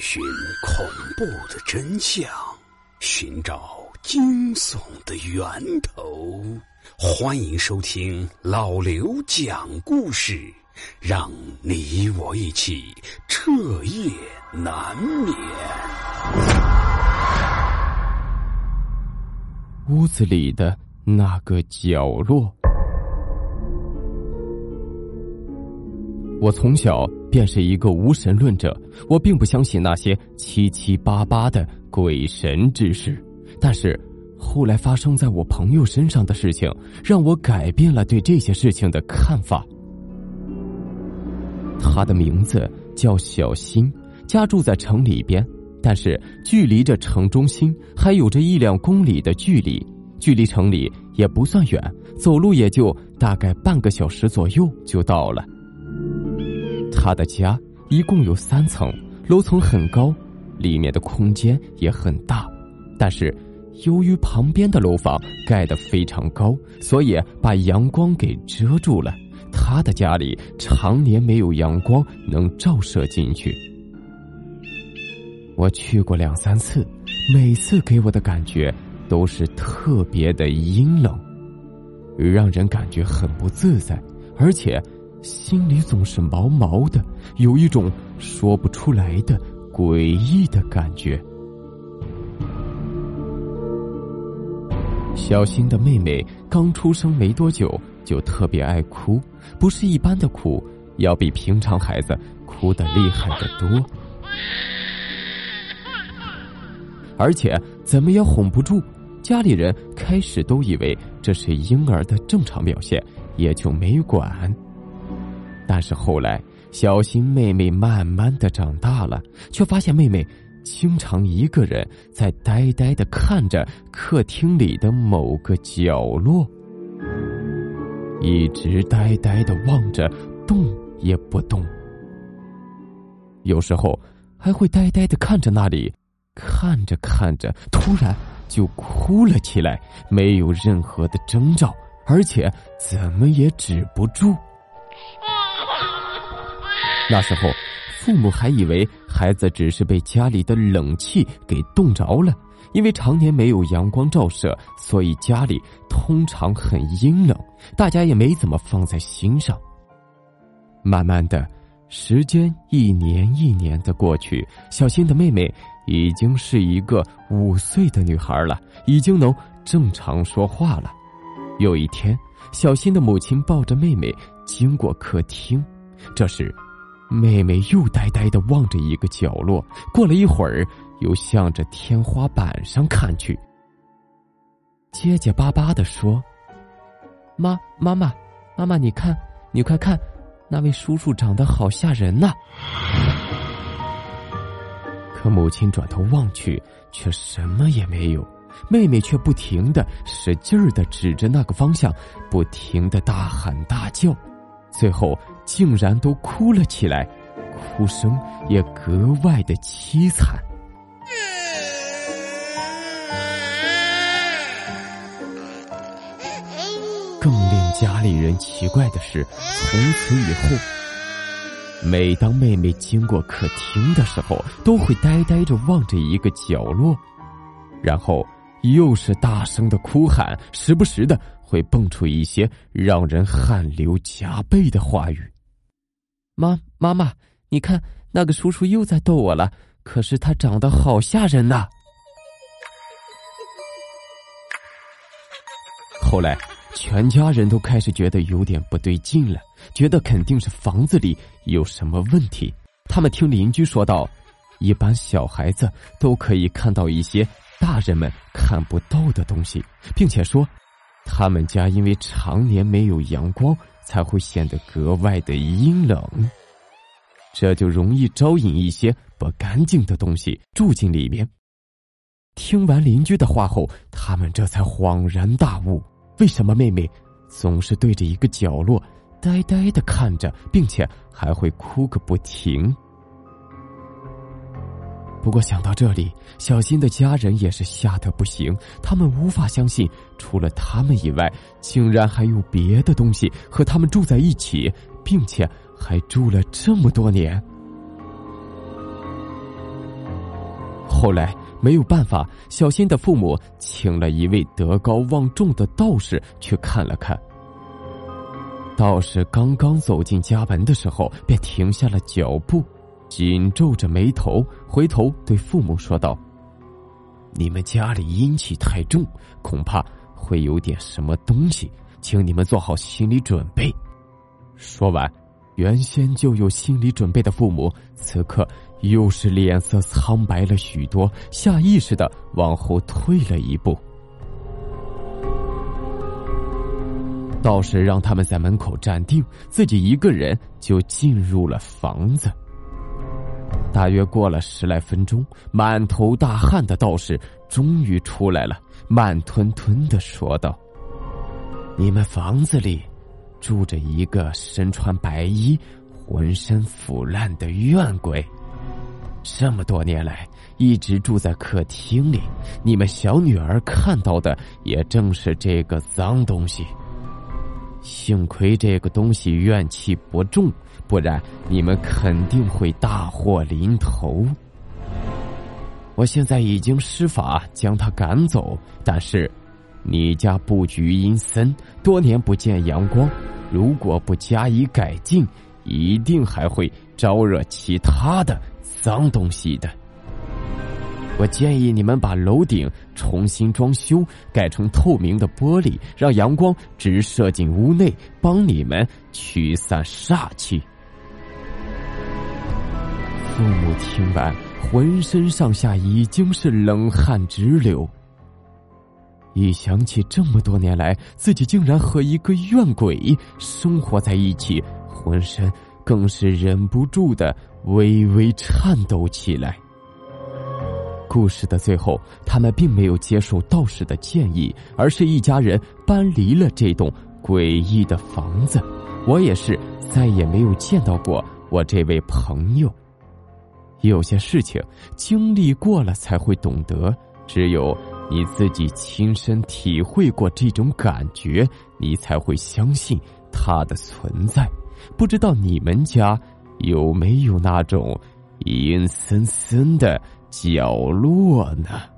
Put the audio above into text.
寻恐怖的真相，寻找惊悚的源头。欢迎收听老刘讲故事，让你我一起彻夜难眠。屋子里的那个角落。我从小便是一个无神论者，我并不相信那些七七八八的鬼神之事。但是，后来发生在我朋友身上的事情，让我改变了对这些事情的看法。他的名字叫小新，家住在城里边，但是距离这城中心还有着一两公里的距离，距离城里也不算远，走路也就大概半个小时左右就到了。他的家一共有三层，楼层很高，里面的空间也很大，但是由于旁边的楼房盖得非常高，所以把阳光给遮住了。他的家里常年没有阳光能照射进去。我去过两三次，每次给我的感觉都是特别的阴冷，让人感觉很不自在，而且。心里总是毛毛的，有一种说不出来的诡异的感觉。小新的妹妹刚出生没多久，就特别爱哭，不是一般的哭，要比平常孩子哭的厉害的多，而且怎么也哄不住。家里人开始都以为这是婴儿的正常表现，也就没管。但是后来，小新妹妹慢慢的长大了，却发现妹妹经常一个人在呆呆的看着客厅里的某个角落，一直呆呆的望着，动也不动。有时候还会呆呆的看着那里，看着看着，突然就哭了起来，没有任何的征兆，而且怎么也止不住。那时候，父母还以为孩子只是被家里的冷气给冻着了，因为常年没有阳光照射，所以家里通常很阴冷，大家也没怎么放在心上。慢慢的，时间一年一年的过去，小新的妹妹已经是一个五岁的女孩了，已经能正常说话了。有一天，小新的母亲抱着妹妹经过客厅，这时。妹妹又呆呆的望着一个角落，过了一会儿，又向着天花板上看去，结结巴巴的说：“妈，妈妈，妈妈，你看，你快看，那位叔叔长得好吓人呐！”可母亲转头望去，却什么也没有。妹妹却不停的使劲儿的指着那个方向，不停的大喊大叫。最后竟然都哭了起来，哭声也格外的凄惨。更令家里人奇怪的是，从此以后，每当妹妹经过客厅的时候，都会呆呆着望着一个角落，然后又是大声的哭喊，时不时的。会蹦出一些让人汗流浃背的话语。妈，妈妈，你看那个叔叔又在逗我了，可是他长得好吓人呐。后来，全家人都开始觉得有点不对劲了，觉得肯定是房子里有什么问题。他们听邻居说道：“一般小孩子都可以看到一些大人们看不到的东西，并且说。”他们家因为常年没有阳光，才会显得格外的阴冷，这就容易招引一些不干净的东西住进里面。听完邻居的话后，他们这才恍然大悟：为什么妹妹总是对着一个角落呆呆的看着，并且还会哭个不停？不过想到这里，小新的家人也是吓得不行。他们无法相信，除了他们以外，竟然还有别的东西和他们住在一起，并且还住了这么多年。后来没有办法，小新的父母请了一位德高望重的道士去看了看。道士刚刚走进家门的时候，便停下了脚步，紧皱着眉头，回头对父母说道：“你们家里阴气太重，恐怕会有点什么东西，请你们做好心理准备。”说完，原先就有心理准备的父母，此刻又是脸色苍白了许多，下意识的往后退了一步。道士让他们在门口站定，自己一个人就进入了房子。大约过了十来分钟，满头大汗的道士终于出来了，慢吞吞的说道：“你们房子里住着一个身穿白衣、浑身腐烂的怨鬼，这么多年来一直住在客厅里。你们小女儿看到的也正是这个脏东西。”幸亏这个东西怨气不重，不然你们肯定会大祸临头。我现在已经施法将他赶走，但是你家布局阴森，多年不见阳光，如果不加以改进，一定还会招惹其他的脏东西的。我建议你们把楼顶重新装修，改成透明的玻璃，让阳光直射进屋内，帮你们驱散煞气。父母听完，浑身上下已经是冷汗直流。一想起这么多年来自己竟然和一个怨鬼生活在一起，浑身更是忍不住的微微颤抖起来。故事的最后，他们并没有接受道士的建议，而是一家人搬离了这栋诡异的房子。我也是再也没有见到过我这位朋友。有些事情经历过了才会懂得，只有你自己亲身体会过这种感觉，你才会相信它的存在。不知道你们家有没有那种阴森森的？角落呢？